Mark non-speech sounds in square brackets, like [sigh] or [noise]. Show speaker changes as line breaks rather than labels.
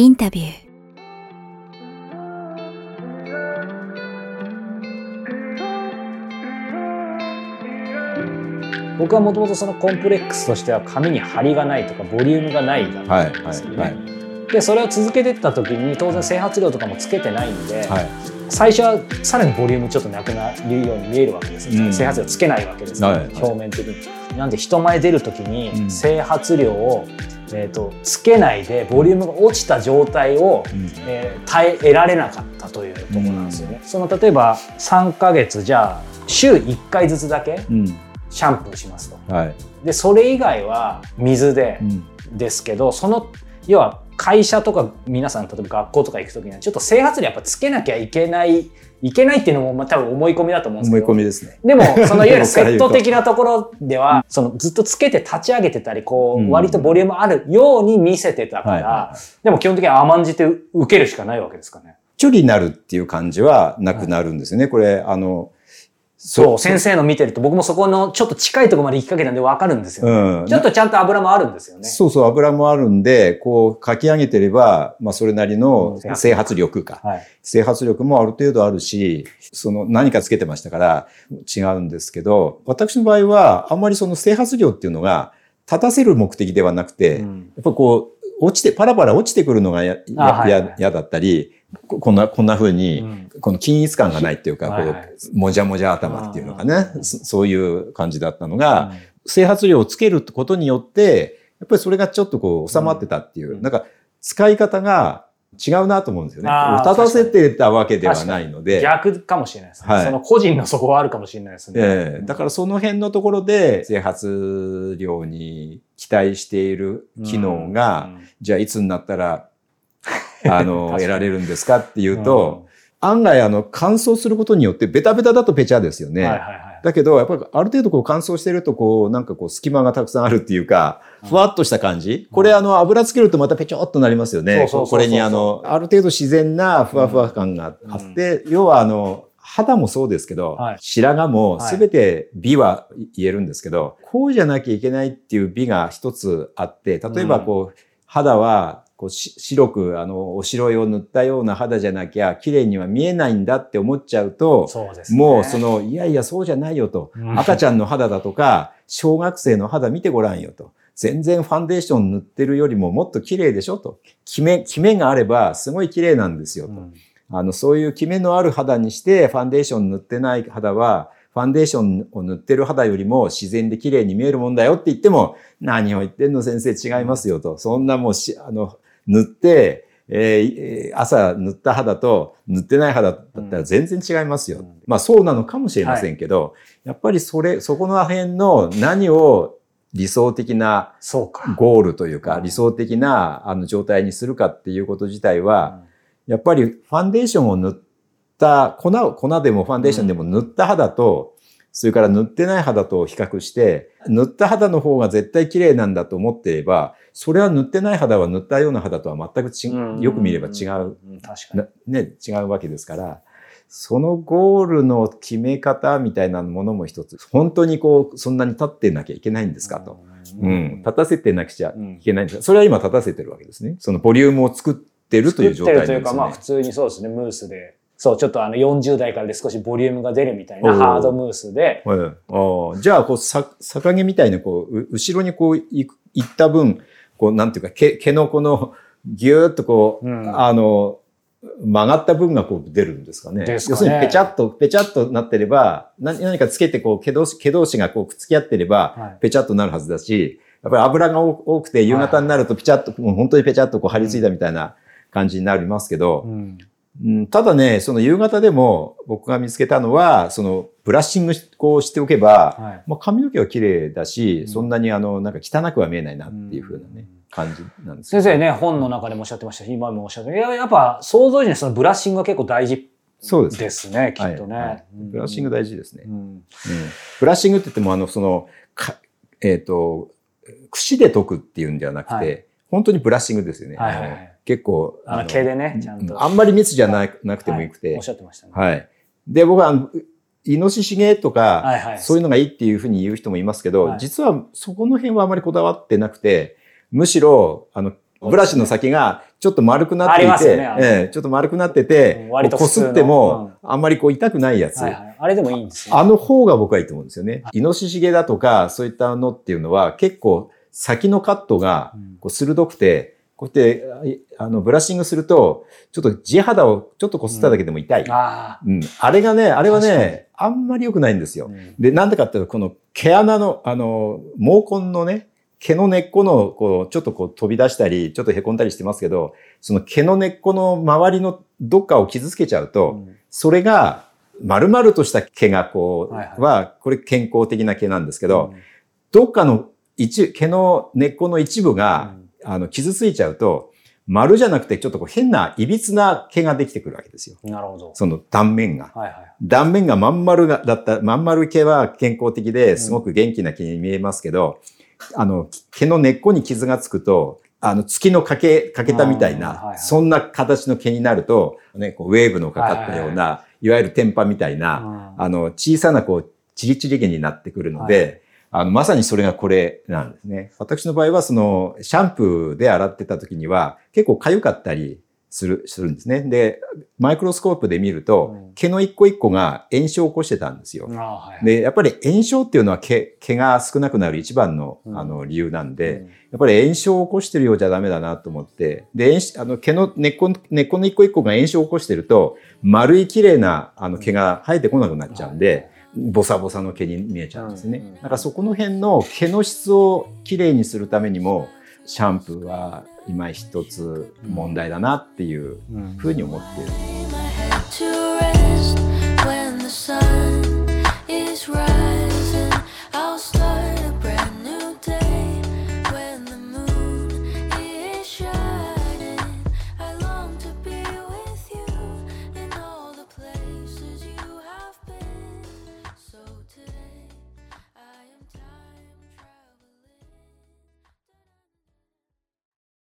インタビュー。
僕はもともとそのコンプレックスとしては髪に張りがないとかボリュームがないだったんですよね。
はいはい
でそれを続けていった時に当然整髪量とかもつけてないんで、
はい
最初はさらにボリュームちょっとなくなるように見えるわけですよ、
うん。
整髪量つけないわけですから、
はい。
表面的に。なんで人前出る時
う
に
ん。
整髪量を、えー、とつけないでボリュームが落ちた状態を、
うん。
えー耐え得られなかったというところなんですよね。その例えば3ヶ月じゃあ週1回ずつだけ
うん。
シャンプーしますと。
はい。
でそれ以外は水で
うん。
ですけどその要は会社とか皆さん例えば学校とか行く時にはちょっと整髪量やっぱつけなきゃいけないいけないっていうのもまあ多分思い込みだと思うんです
思い
けど
込みですね。
でもそのいわゆるセット的なところでは [laughs] そのずっとつけて立ち上げてたりこ
う
うん割とボリュームあるように見せてたか
はいはい
ら
はい
でも基本的には甘んじて受けるしかないわけですかね。
距離になるっていう感じはなくなるんですよね。これ、あの、
そう先生の見てると僕もそこのちょっと近いところまで行きかけたんで分かるんですよね、
うん。
ちょっとちゃんと油もあるんですよね。
そうそう、油もあるんで、こう書き上げてれば、まあそれなりの
うん
整髪力か。
はい。
整髪力もある程度あるし、その何かつけてましたから違うんですけど、私の場合はあんまりその整髪量っていうのが立たせる目的ではなくて、
うん
やっぱこう、落ちて、パラパラ落ちてくるのがや
あはい
だったり、ここんな、こんな風に、
うん。
この均一感がないっていうか、こ
はいはい。う
もじゃもじゃ頭っていうのかね、そそういう感じだったのが、
うん。
整髪量をつけることによって、やっぱりそれがちょっとこう収まってたっていう、
うん。
なんか使い方が違うなと思うんですよね。立たせてたわけではないので、
逆かもしれないですね。
はい
その個人のそこはあるかもしれないですね。
ええだからその辺のところで整髪量に期待している機能が、
うん
じゃあいつになったら、あの、[laughs] 得られるんですかっていうと、案外あの乾燥することによってベタベタだとペチャですよね。
うんはいはいはい。
だけど、やっぱりある程度こう乾燥してると、こう、なんかこう隙間がたくさんあるっていうか、ふわっとした感じ。これあの油つけるとまたペチョっとなりますよね。これにあの、ある程度自然なふわふわ感があって、要はあの、肌もそうですけど、
はい。
白髪も
はい。
全て美は言えるんですけど、こうじゃなきゃいけないっていう美が一つあって、例えばこう、肌はこうし白くあの、お白いを塗ったような肌じゃなきゃ綺麗には見えないんだって思っちゃうと、
そうですね。
もうその、いやいや、そうじゃないよと。
うん
赤ちゃんの肌だとか、小学生の肌見てごらんよと。全然ファンデーション塗ってるよりももっと綺麗でしょと。キメ、キメがあればすごい綺麗なんですよと。
うん
あの、そういうキメのある肌にして、ファンデーション塗ってない肌は、ファンデーションを塗ってる肌よりも自然で綺麗に見えるもんだよって言っても、何を言ってんの先生違いますよと。そんなもうし、あの、塗って、えーえー朝塗った肌と塗ってない肌だったら全然違いますよ。
うん。
まあそうなのかもしれませんけど、やっぱりそれ、そこの辺の何を理想的な。ゴールというか、
うん。
理想的なあの状態にするかっていうこと自体は、やっぱりファンデーションを塗った、粉を、粉でもファンデーションでも塗った肌と、それから塗ってない肌と比較して、塗った肌の方が絶対綺麗なんだと思っていれば、それは塗ってない肌は塗ったような肌とは全くち、
うん
よく見れば違う。ね、違うわけですから、そのゴールの決め方みたいなものも一つ、本当にこう、そんなに立ってなきゃいけないんですかと。うん、立たせてなくちゃいけないんですそれは今立たせてるわけですね。そのボリュームを作ってるという状態ですよ、ね。
作ってるというか、まあ普通にそうですね、ムースで。そう、ちょっとあの40代からで少しボリュームが出るみたいなハードムースで、
はい。あーじゃあ、こう、さ、逆毛みたいな、こう、う後ろにこう、いく行った分、こう、なんていうか、毛、毛のこの、ぎゅーっとこう、
うん。
あの、曲がった分がこう出るんですかね。
ですかね。
要するに、ペチャッと、ペチャッとなってれば、何何かつけて、こう、毛同士、毛同士がこう、くっつき合ってれば、
はい。
ペチャッとなるはずだし、やっぱり油が多多くて、夕方になると、ペチャッと、もう本当にペチャッとこう、張り付いたみたいな感じになりますけど、
うん
うんただね、その夕方でも僕が見つけたのは、そのブラッシングしこうしておけば、
はい。
まあ、髪の毛は綺麗だし、
うん。
そんなにあの、なんか汚くは見えないなっていう風なね、感じなんですよ
先生ね、本の中でもおっしゃってましたし、今もおっしゃっていややっぱ想像以上にそのブラッシングが結構大事
そうです。
ね、きっとね。
はい。はい
うん。
ブラッシング大事ですね。
うん。
うん。ブラッシングって言っても、あの、その、かえっ、と、櫛で解くっていうんではなくて、
はい
本当にブラッシングですよね。
はいはい
結構、
あの毛でねちゃんと
うあんまり密じゃななくてもよくて、
はいおっしゃってましたね。
はい。で、僕は、あのイノシシ毛とか、
はいはい
そういうのがいいっていうふうに言う人もいますけど、
はい
実はそこの辺はあまりこだわってなくて、むしろ、あの、ブラシの先がちょっと丸くなっていて、
ね
ええちょっと丸くなってて、こすっても、あんまりこう痛くないやつ。
はいはい。あれでもいいんですね。
あの方が僕はいいと思うんですよね。イノシシ毛だとか、そういったのっていうのは結構先のカットが
うん。
こう鋭くて、こうやってあのブラッシングすると、ちょっと地肌をちょっとこすっただけでも痛い。
あ
うん、あれがね、あれはね、あんまり良くないんです
あ。
よ。
うん。
で、なんでかっていうと、この毛穴の、あの、毛根のね、毛の根っこの、こう、ちょっとこう飛び出したり、ちょっと凹んだりしてますけど、その毛の根っこの周りのどっかを傷つけちゃうと、
うん。
それが、丸々とした毛がこう、
はいはい。
は、これ健康的な毛なんですけど、
うん。
どっかの一、毛の根っこの一部が、あの、傷ついちゃうと、丸じゃなくてちょっとこう変な、歪な毛ができてくるわけですよ。
なるほど。
その断面が。
はいはい。
断面がまん丸が、だった、まん丸毛は健康的ですごく元気な毛に見えますけど、あの、毛の根っこに傷がつくと、あの、月のかけ、かけたみたいな、
はいはい
そんな形の毛になると、ね、こうウェーブのかかったような、いわゆる天パみたいな、
うん
あの、小さなこう、チリチリ毛になってくるので、あの、まさにそれがこれなんですね。私の場合は、その、シャンプーで洗ってた時には、結構痒かったりする、するんですね。で、マイクロスコープで見ると、
うん
毛の一個一個が炎症を起こしてたんですよ。
はいはい。
で、やっぱり炎症っていうのは毛毛が少なくなる一番の
うん
あの理由なんで、
うん
やっぱり炎症を起こしてるようじゃダメだなと思って、で、あの毛の根っこ、根っこの一個一個が炎症を起こしてると、丸い綺麗なあの毛が生えてこなくなっちゃうんで、ボサボサの毛に見えちゃうんですね。
うんうん
だからそこの辺の毛の質をきれいにするためにも、シャンプーは今一つ問題だなっていう
うん
ふうに思っている。
my head